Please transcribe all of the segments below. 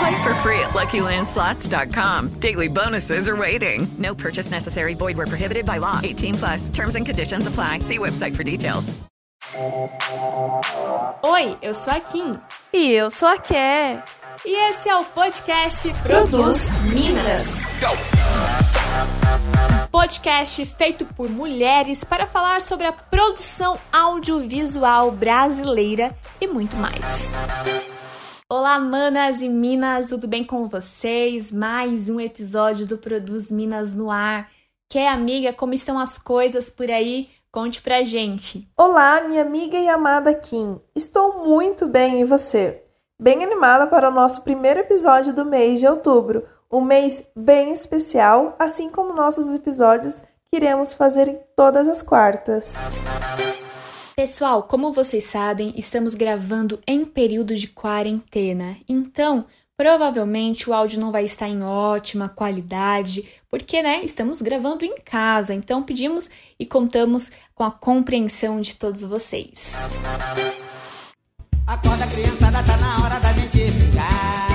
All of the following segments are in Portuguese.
Play for free at LuckyLandSlots.com. Daily bonuses are waiting. No purchase necessary. Void where prohibited by law. 18 plus. Terms and conditions apply. See website for details. Oi, eu sou a Kim. E eu sou a Ké. E esse é o podcast Produz Minas. Podcast feito por mulheres para falar sobre a produção audiovisual brasileira e muito mais. Olá, manas e minas, tudo bem com vocês? Mais um episódio do Produz Minas no ar. Quer amiga, como estão as coisas por aí? Conte pra gente. Olá, minha amiga e amada Kim. Estou muito bem e você? Bem animada para o nosso primeiro episódio do mês de outubro, um mês bem especial, assim como nossos episódios que iremos fazer em todas as quartas. Pessoal, como vocês sabem, estamos gravando em período de quarentena, então provavelmente o áudio não vai estar em ótima qualidade, porque né, estamos gravando em casa, então pedimos e contamos com a compreensão de todos vocês. Acorda tá na hora da gente. Brincar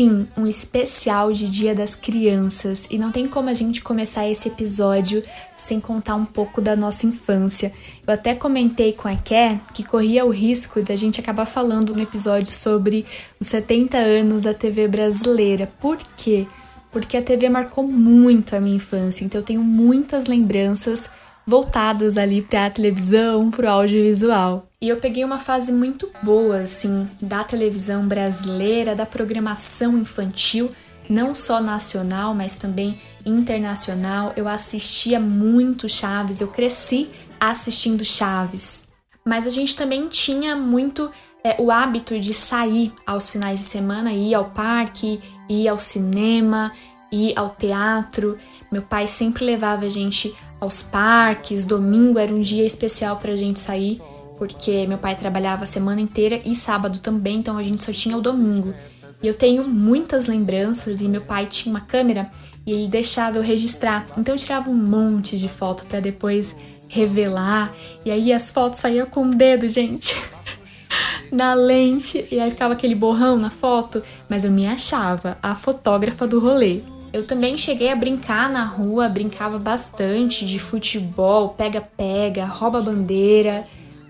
Sim, um especial de Dia das Crianças e não tem como a gente começar esse episódio sem contar um pouco da nossa infância. Eu até comentei com a Ké que corria o risco da gente acabar falando no episódio sobre os 70 anos da TV brasileira. Por quê? Porque a TV marcou muito a minha infância, então eu tenho muitas lembranças voltadas ali para a televisão, para o audiovisual. E eu peguei uma fase muito boa, assim, da televisão brasileira, da programação infantil, não só nacional, mas também internacional. Eu assistia muito Chaves, eu cresci assistindo Chaves. Mas a gente também tinha muito é, o hábito de sair aos finais de semana, ir ao parque, ir ao cinema, ir ao teatro. Meu pai sempre levava a gente aos parques. Domingo era um dia especial para a gente sair, porque meu pai trabalhava a semana inteira e sábado também, então a gente só tinha o domingo. E eu tenho muitas lembranças e meu pai tinha uma câmera e ele deixava eu registrar. Então eu tirava um monte de foto para depois revelar. E aí as fotos saíam com o dedo, gente. na lente, e aí ficava aquele borrão na foto, mas eu me achava a fotógrafa do rolê. Eu também cheguei a brincar na rua, brincava bastante de futebol, pega-pega, rouba-bandeira.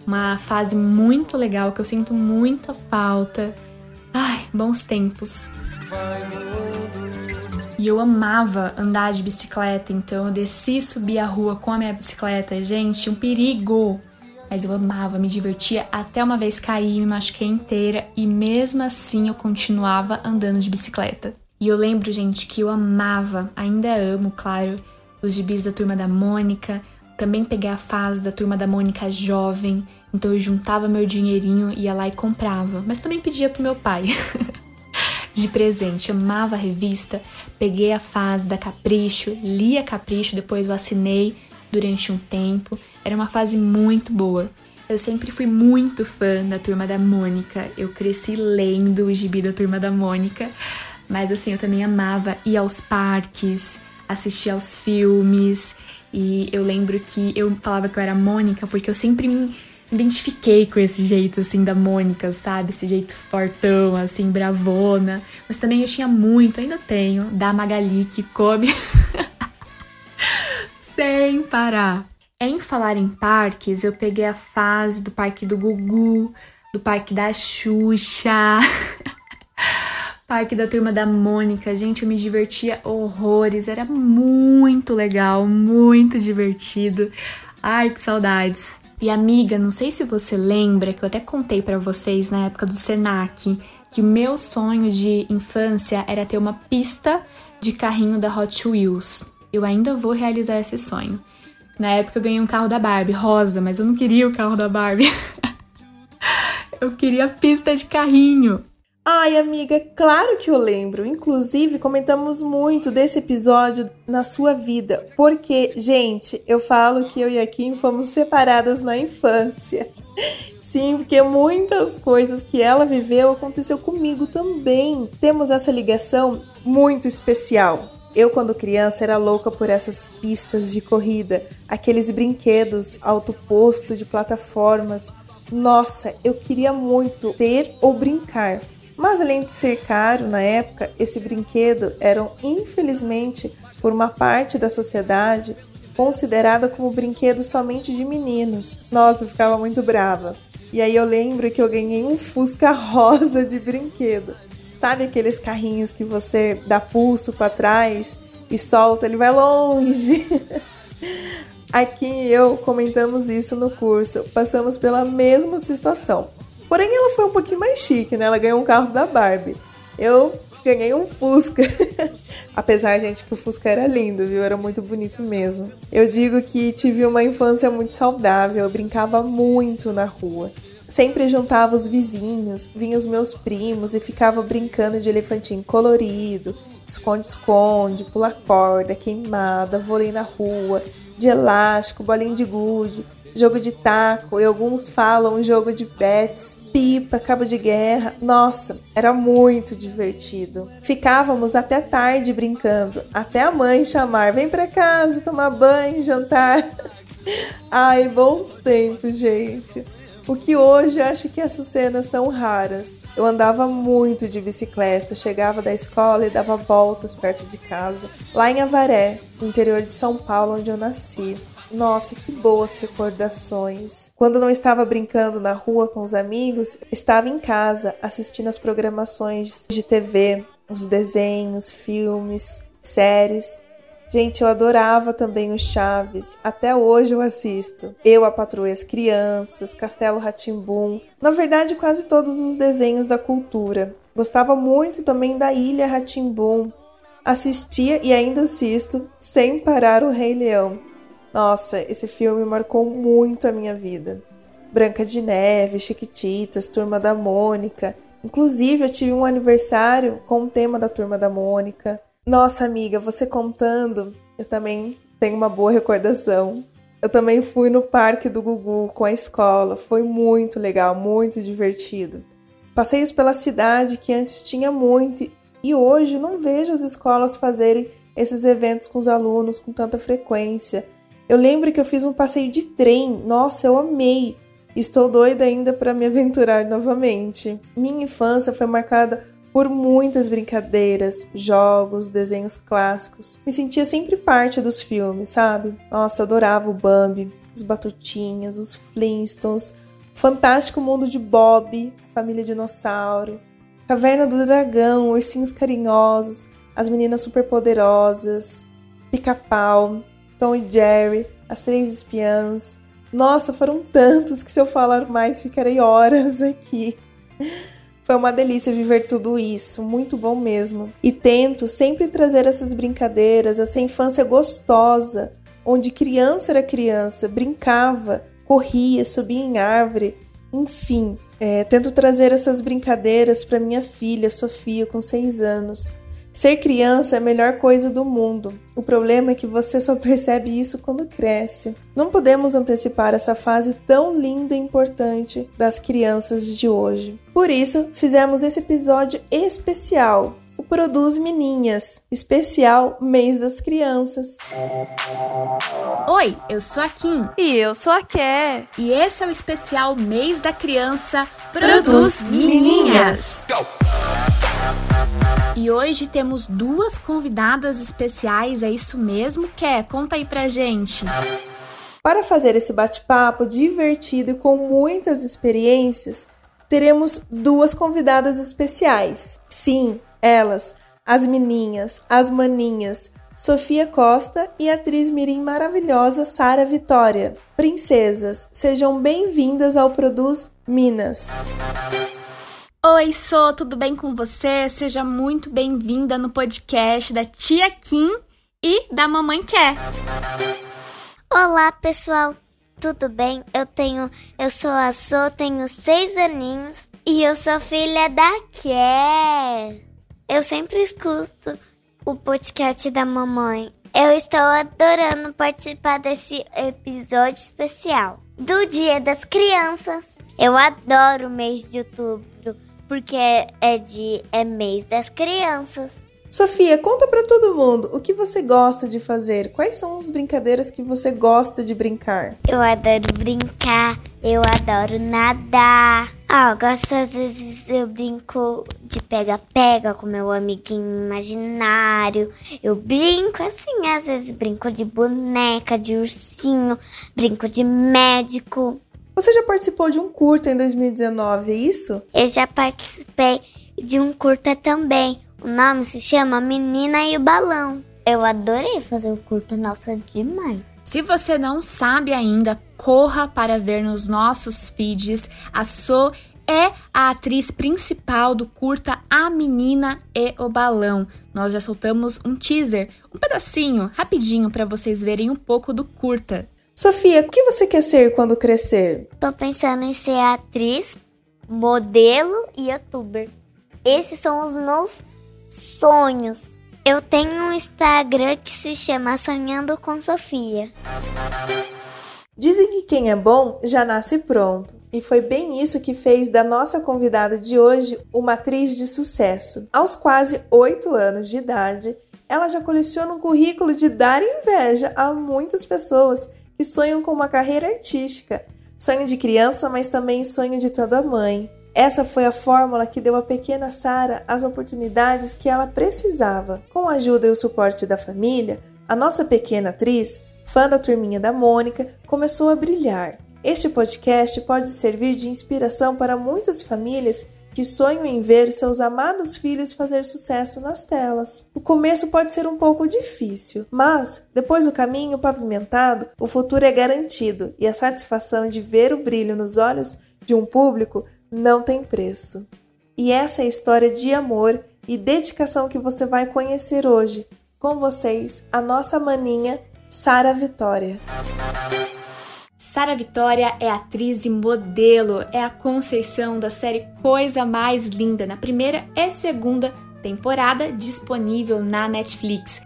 Uma fase muito legal que eu sinto muita falta. Ai, bons tempos. E eu amava andar de bicicleta, então eu desci e subi a rua com a minha bicicleta. Gente, um perigo! Mas eu amava, me divertia até uma vez cair, me machuquei inteira e mesmo assim eu continuava andando de bicicleta. E eu lembro, gente, que eu amava, ainda amo, claro, os gibis da turma da Mônica. Também peguei a fase da turma da Mônica jovem, então eu juntava meu dinheirinho, ia lá e comprava, mas também pedia pro meu pai. de presente, amava a revista, peguei a fase da Capricho, lia Capricho, depois eu assinei durante um tempo. Era uma fase muito boa. Eu sempre fui muito fã da Turma da Mônica. Eu cresci lendo o gibi da Turma da Mônica. Mas assim, eu também amava ir aos parques, assistir aos filmes. E eu lembro que eu falava que eu era Mônica porque eu sempre me identifiquei com esse jeito assim da Mônica, sabe? Esse jeito fortão, assim, bravona. Mas também eu tinha muito, ainda tenho, da Magali que come sem parar. Em falar em parques, eu peguei a fase do parque do Gugu, do parque da Xuxa. Parque da Turma da Mônica, gente, eu me divertia horrores, era muito legal, muito divertido. Ai, que saudades. E amiga, não sei se você lembra que eu até contei para vocês na época do Senac que o meu sonho de infância era ter uma pista de carrinho da Hot Wheels. Eu ainda vou realizar esse sonho. Na época eu ganhei um carro da Barbie, rosa, mas eu não queria o carro da Barbie. eu queria a pista de carrinho. Ai, amiga, claro que eu lembro. Inclusive, comentamos muito desse episódio na sua vida. Porque, gente, eu falo que eu e a Kim fomos separadas na infância. Sim, porque muitas coisas que ela viveu aconteceu comigo também. Temos essa ligação muito especial. Eu, quando criança, era louca por essas pistas de corrida, aqueles brinquedos alto posto de plataformas. Nossa, eu queria muito ter ou brincar. Mas além de ser caro na época, esse brinquedo era, infelizmente, por uma parte da sociedade, considerada como brinquedo somente de meninos. Nossa, eu ficava muito brava. E aí eu lembro que eu ganhei um Fusca rosa de brinquedo. Sabe aqueles carrinhos que você dá pulso para trás e solta, ele vai longe. Aqui eu comentamos isso no curso, passamos pela mesma situação. Porém, ela foi um pouquinho mais chique, né? Ela ganhou um carro da Barbie. Eu ganhei um Fusca. Apesar, gente, que o Fusca era lindo, viu? Era muito bonito mesmo. Eu digo que tive uma infância muito saudável, eu brincava muito na rua. Sempre juntava os vizinhos, vinham os meus primos e ficava brincando de elefantinho colorido, esconde-esconde, pula corda, queimada, vôlei na rua, de elástico, bolinha de gude, jogo de taco e alguns falam jogo de bets, pipa, cabo de guerra. Nossa, era muito divertido. Ficávamos até tarde brincando, até a mãe chamar: "Vem para casa tomar banho, jantar". Ai, bons tempos, gente. O que hoje eu acho que essas cenas são raras. Eu andava muito de bicicleta, chegava da escola e dava voltas perto de casa, lá em Avaré, interior de São Paulo, onde eu nasci. Nossa, que boas recordações. Quando não estava brincando na rua com os amigos, estava em casa assistindo as programações de TV, os desenhos, filmes, séries Gente, eu adorava também o Chaves. Até hoje eu assisto. Eu, a Patroa as Crianças, Castelo Ratimbum. Na verdade, quase todos os desenhos da cultura. Gostava muito também da Ilha Ratimbum. Assistia e ainda assisto sem parar o Rei Leão. Nossa, esse filme marcou muito a minha vida. Branca de Neve, Chiquititas, Turma da Mônica. Inclusive, eu tive um aniversário com o tema da Turma da Mônica. Nossa, amiga, você contando, eu também tenho uma boa recordação. Eu também fui no parque do Gugu com a escola, foi muito legal, muito divertido. Passeios pela cidade que antes tinha muito e hoje não vejo as escolas fazerem esses eventos com os alunos com tanta frequência. Eu lembro que eu fiz um passeio de trem, nossa, eu amei. Estou doida ainda para me aventurar novamente. Minha infância foi marcada por muitas brincadeiras, jogos, desenhos clássicos. Me sentia sempre parte dos filmes, sabe? Nossa, adorava o Bambi, os Batutinhas, os Flintstones, Fantástico Mundo de Bob, Família Dinossauro, Caverna do Dragão, Ursinhos Carinhosos, As Meninas Superpoderosas, Pica-Pau, Tom e Jerry, As Três Espiãs. Nossa, foram tantos que se eu falar mais ficarei horas aqui. Foi uma delícia viver tudo isso, muito bom mesmo. E tento sempre trazer essas brincadeiras, essa infância gostosa, onde criança era criança, brincava, corria, subia em árvore, enfim. É, tento trazer essas brincadeiras para minha filha, Sofia, com seis anos. Ser criança é a melhor coisa do mundo. O problema é que você só percebe isso quando cresce. Não podemos antecipar essa fase tão linda e importante das crianças de hoje. Por isso, fizemos esse episódio especial o Produz Meninhas, especial Mês das Crianças. Oi, eu sou a Kim. E eu sou a Ké. E esse é o especial Mês da Criança Produz Meninhas. E hoje temos duas convidadas especiais, é isso mesmo? Ké, conta aí pra gente. Para fazer esse bate-papo divertido e com muitas experiências, teremos duas convidadas especiais. Sim, Elas, as meninhas, as maninhas, Sofia Costa e a atriz mirim maravilhosa Sara Vitória. Princesas, sejam bem-vindas ao Produz Minas. Oi, Sou, tudo bem com você? Seja muito bem-vinda no podcast da Tia Kim e da Mamãe Quer. Olá, pessoal. Tudo bem? Eu tenho, eu sou a Sou, tenho seis aninhos e eu sou filha da Quer. Eu sempre escuto o podcast da mamãe. Eu estou adorando participar desse episódio especial do Dia das Crianças. Eu adoro o mês de outubro porque é de é mês das crianças. Sofia, conta para todo mundo o que você gosta de fazer. Quais são as brincadeiras que você gosta de brincar? Eu adoro brincar, eu adoro nadar. Ah, eu gosto às vezes eu brinco de pega-pega com meu amiguinho imaginário. Eu brinco assim, às vezes brinco de boneca, de ursinho, brinco de médico. Você já participou de um curta em 2019, é isso? Eu já participei de um curta também. O nome se chama Menina e o Balão. Eu adorei fazer o curta, nossa, demais. Se você não sabe ainda, corra para ver nos nossos feeds. A So é a atriz principal do curta A Menina e o Balão. Nós já soltamos um teaser, um pedacinho, rapidinho, para vocês verem um pouco do curta. Sofia, o que você quer ser quando crescer? Tô pensando em ser atriz, modelo e youtuber. Esses são os meus sonhos. Eu tenho um Instagram que se chama Sonhando com Sofia. Dizem que quem é bom já nasce pronto. E foi bem isso que fez da nossa convidada de hoje uma atriz de sucesso. Aos quase 8 anos de idade, ela já coleciona um currículo de dar inveja a muitas pessoas que sonham com uma carreira artística. Sonho de criança, mas também sonho de toda mãe. Essa foi a fórmula que deu à pequena Sara as oportunidades que ela precisava. Com a ajuda e o suporte da família, a nossa pequena atriz, fã da turminha da Mônica, começou a brilhar. Este podcast pode servir de inspiração para muitas famílias que sonham em ver seus amados filhos fazer sucesso nas telas. O começo pode ser um pouco difícil, mas depois do caminho pavimentado, o futuro é garantido e a satisfação de ver o brilho nos olhos de um público não tem preço. E essa é a história de amor e dedicação que você vai conhecer hoje. Com vocês, a nossa maninha Sara Vitória. Sara Vitória é atriz e modelo, é a Conceição da série Coisa Mais Linda, na primeira e segunda temporada disponível na Netflix.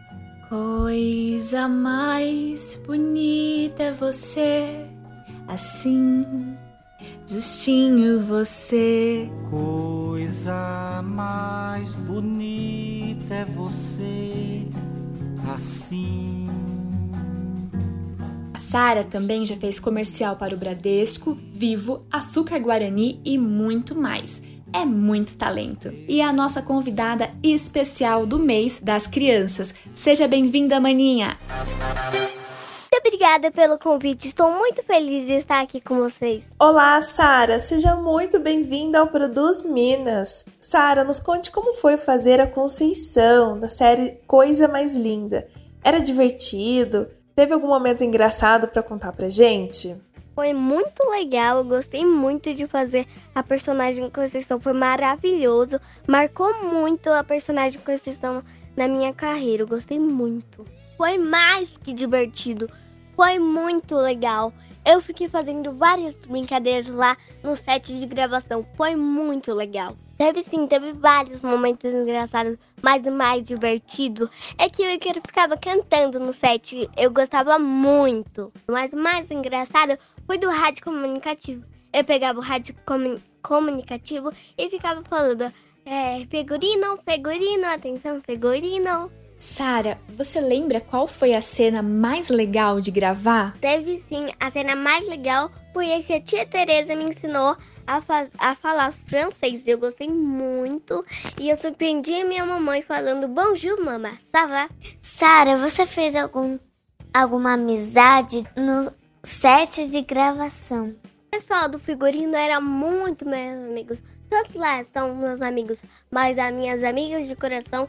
Coisa mais bonita é você, assim justinho você. Coisa mais bonita é você, assim. A Sara também já fez comercial para o Bradesco, Vivo, Açúcar Guarani e muito mais. É muito talento. E é a nossa convidada especial do mês das crianças. Seja bem-vinda, maninha! obrigada pelo convite. Estou muito feliz de estar aqui com vocês. Olá, Sara. Seja muito bem-vinda ao Produz Minas. Sara, nos conte como foi fazer a Conceição da série Coisa Mais Linda. Era divertido? Teve algum momento engraçado para contar pra gente? Foi muito legal, eu gostei muito de fazer a personagem Conceição, foi maravilhoso, marcou muito a personagem Conceição na minha carreira, eu gostei muito. Foi mais que divertido, foi muito legal. Eu fiquei fazendo várias brincadeiras lá no set de gravação. Foi muito legal. Teve sim, teve vários momentos engraçados, mas o mais divertido é que o Iker ficava cantando no set. Eu gostava muito. Mas o mais engraçado foi do rádio comunicativo. Eu pegava o rádio comun comunicativo e ficava falando: é, figurino, figurino, atenção, figurino. Sara, você lembra qual foi a cena mais legal de gravar? Teve sim. A cena mais legal foi a que a tia Teresa me ensinou a, a falar francês. Eu gostei muito e eu surpreendi a minha mamãe falando Bonjour, mama, ça va? Sara, você fez algum, alguma amizade no set de gravação? pessoal do figurino era muito meus amigos. Todos lá são meus amigos, mas as minhas amigas de coração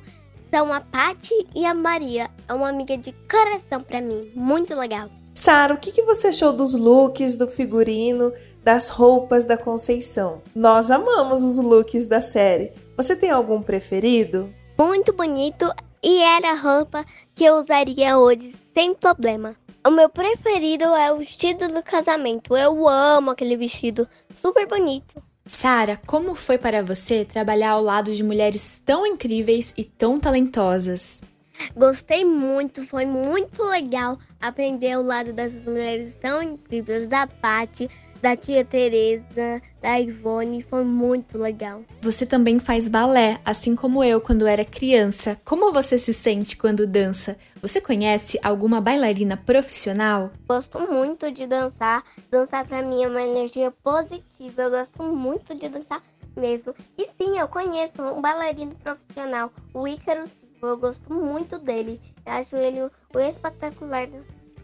são a Pati e a Maria. É uma amiga de coração para mim, muito legal. Sara, o que, que você achou dos looks, do figurino, das roupas da Conceição? Nós amamos os looks da série. Você tem algum preferido? Muito bonito e era a roupa que eu usaria hoje sem problema. O meu preferido é o vestido do casamento. Eu amo aquele vestido, super bonito. Sara, como foi para você trabalhar ao lado de mulheres tão incríveis e tão talentosas? Gostei muito, foi muito legal aprender ao lado dessas mulheres tão incríveis, da Paty, da tia Teresa, da Ivone, foi muito legal. Você também faz balé, assim como eu quando era criança. Como você se sente quando dança? Você conhece alguma bailarina profissional? Gosto muito de dançar. Dançar para mim é uma energia positiva. Eu gosto muito de dançar mesmo. E sim, eu conheço um bailarino profissional, o Ícaro Silva. Eu gosto muito dele. Eu acho ele o espetacular.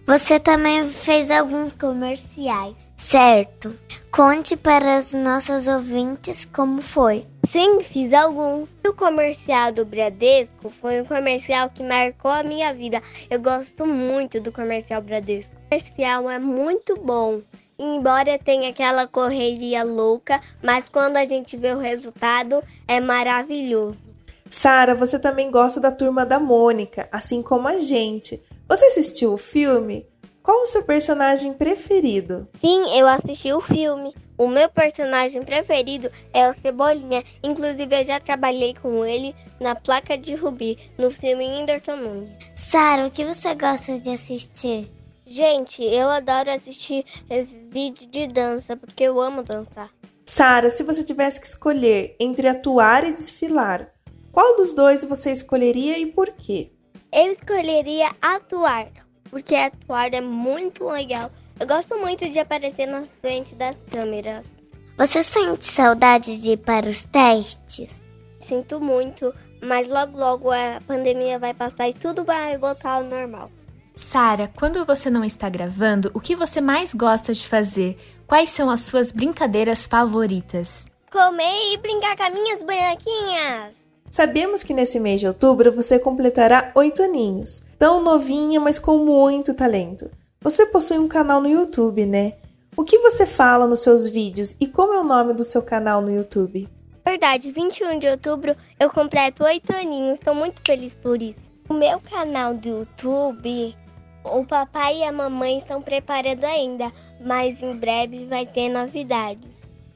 Você também fez alguns comerciais. Certo. Conte para as nossas ouvintes como foi. Sim, fiz alguns. O comercial do Bradesco foi um comercial que marcou a minha vida. Eu gosto muito do comercial Bradesco. O comercial é muito bom. Embora tenha aquela correria louca, mas quando a gente vê o resultado, é maravilhoso. Sara, você também gosta da turma da Mônica, assim como a gente. Você assistiu o filme? Qual o seu personagem preferido? Sim, eu assisti o filme. O meu personagem preferido é o Cebolinha. Inclusive, eu já trabalhei com ele na placa de Rubi, no filme Whindersson Nunes. Sara, o que você gosta de assistir? Gente, eu adoro assistir eh, vídeo de dança, porque eu amo dançar. Sara, se você tivesse que escolher entre atuar e desfilar, qual dos dois você escolheria e por quê? Eu escolheria atuar porque atuar é muito legal. Eu gosto muito de aparecer na frente das câmeras. Você sente saudade de ir para os testes? Sinto muito, mas logo logo a pandemia vai passar e tudo vai voltar ao normal. Sara, quando você não está gravando, o que você mais gosta de fazer? Quais são as suas brincadeiras favoritas? Comer e brincar com as minhas bonequinhas. Sabemos que nesse mês de outubro você completará oito aninhos. Tão novinha, mas com muito talento. Você possui um canal no YouTube, né? O que você fala nos seus vídeos e como é o nome do seu canal no YouTube? Verdade, 21 de outubro eu completo oito aninhos, estou muito feliz por isso. O meu canal do YouTube, o papai e a mamãe estão preparando ainda, mas em breve vai ter novidades.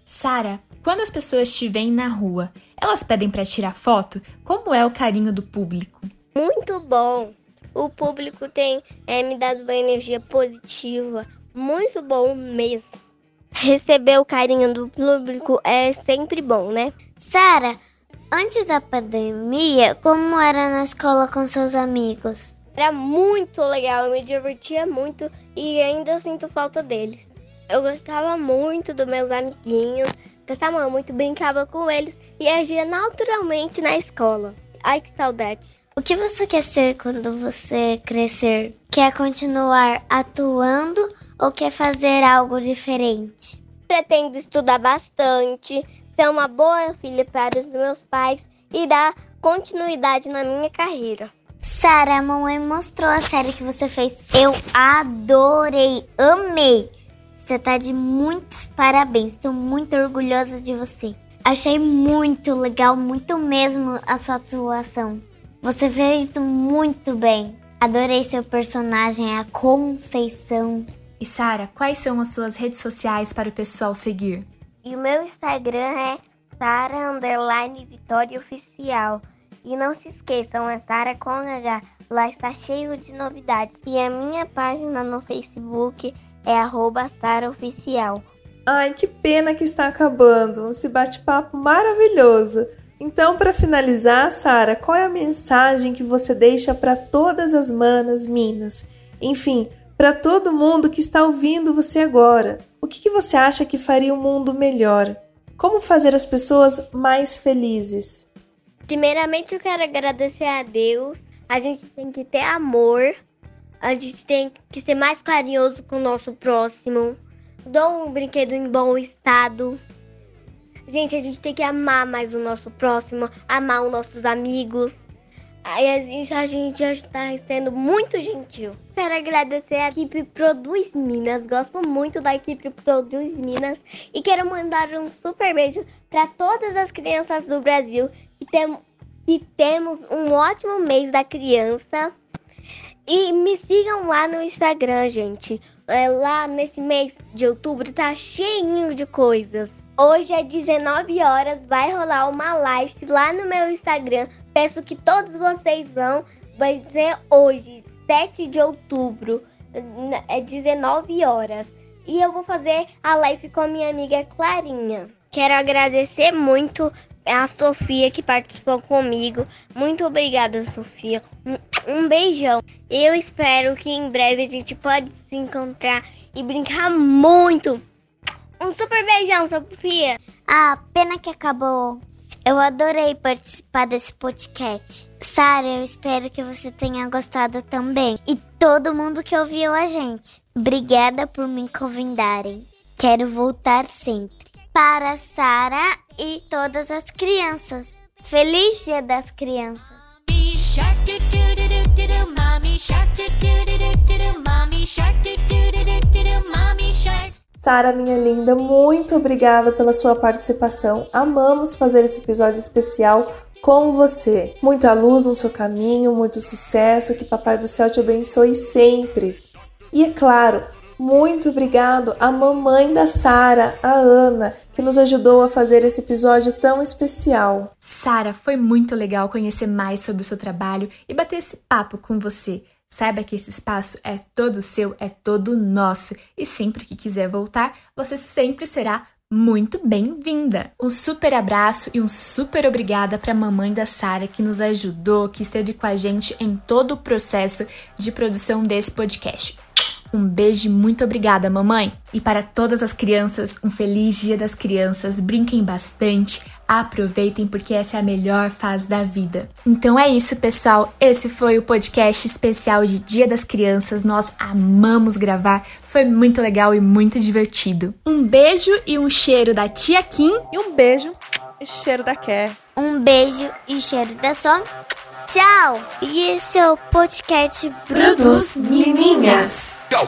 Sara, quando as pessoas te veem na rua, elas pedem para tirar foto? Como é o carinho do público? Muito bom. O público tem é, me dado uma energia positiva, muito bom mesmo. Receber o carinho do público é sempre bom, né? Sara, antes da pandemia, como era na escola com seus amigos? Era muito legal, eu me divertia muito e ainda sinto falta deles. Eu gostava muito dos meus amiguinhos, gostava muito, brincava com eles e agia naturalmente na escola. Ai, que saudade. O que você quer ser quando você crescer? Quer continuar atuando ou quer fazer algo diferente? Pretendo estudar bastante, ser uma boa filha para os meus pais e dar continuidade na minha carreira. Sara, a mamãe mostrou a série que você fez. Eu adorei, amei. Você tá de muitos parabéns. Estou muito orgulhosa de você. Achei muito legal, muito mesmo a sua atuação. Você fez muito bem. Adorei seu personagem, a Conceição. E Sara, quais são as suas redes sociais para o pessoal seguir? E o meu Instagram é Sara Underline Vitória Oficial. E não se esqueçam, é Sara com H. Lá está cheio de novidades. E a minha página no Facebook é arroba Sara Oficial. Ai, que pena que está acabando esse bate-papo maravilhoso. Então, para finalizar, Sara, qual é a mensagem que você deixa para todas as manas minas? Enfim, para todo mundo que está ouvindo você agora. O que, que você acha que faria o mundo melhor? Como fazer as pessoas mais felizes? Primeiramente, eu quero agradecer a Deus. A gente tem que ter amor. A gente tem que ser mais carinhoso com o nosso próximo. dou um brinquedo em bom estado. Gente, a gente tem que amar mais o nosso próximo, amar os nossos amigos. Aí a gente, já está sendo muito gentil. Quero agradecer a equipe Produz Minas. Gosto muito da equipe Produz Minas. E quero mandar um super beijo para todas as crianças do Brasil. Que, tem, que temos um ótimo mês da criança. E me sigam lá no Instagram, gente. É, lá nesse mês de outubro tá cheinho de coisas. Hoje às 19 horas vai rolar uma live lá no meu Instagram. Peço que todos vocês vão. Vai ser hoje, 7 de outubro, é 19 horas. E eu vou fazer a live com a minha amiga Clarinha. Quero agradecer muito a Sofia que participou comigo. Muito obrigada, Sofia. Um, um beijão. Eu espero que em breve a gente pode se encontrar e brincar muito. Um super beijão, Sofia. Ah, pena que acabou. Eu adorei participar desse podcast. Sara, eu espero que você tenha gostado também. E todo mundo que ouviu a gente. Obrigada por me convidarem. Quero voltar sempre. Para Sara e todas as crianças. Feliz Dia das Crianças. Sara, minha linda, muito obrigada pela sua participação. Amamos fazer esse episódio especial com você. Muita luz no seu caminho, muito sucesso, que Papai do Céu te abençoe sempre. E é claro, muito obrigado à mamãe da Sara, a Ana, que nos ajudou a fazer esse episódio tão especial. Sara, foi muito legal conhecer mais sobre o seu trabalho e bater esse papo com você. Saiba que esse espaço é todo seu, é todo nosso, e sempre que quiser voltar, você sempre será muito bem-vinda! Um super abraço e um super obrigada para a mamãe da Sara que nos ajudou, que esteve com a gente em todo o processo de produção desse podcast. Um beijo e muito obrigada, mamãe! E para todas as crianças, um feliz Dia das Crianças. Brinquem bastante, aproveitem porque essa é a melhor fase da vida. Então é isso, pessoal. Esse foi o podcast especial de Dia das Crianças. Nós amamos gravar, foi muito legal e muito divertido. Um beijo e um cheiro da tia Kim e um beijo e cheiro da Ké. Um beijo e cheiro da Som. Tchau! E esse é o podcast Produz Meninas. Go!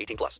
18 plus.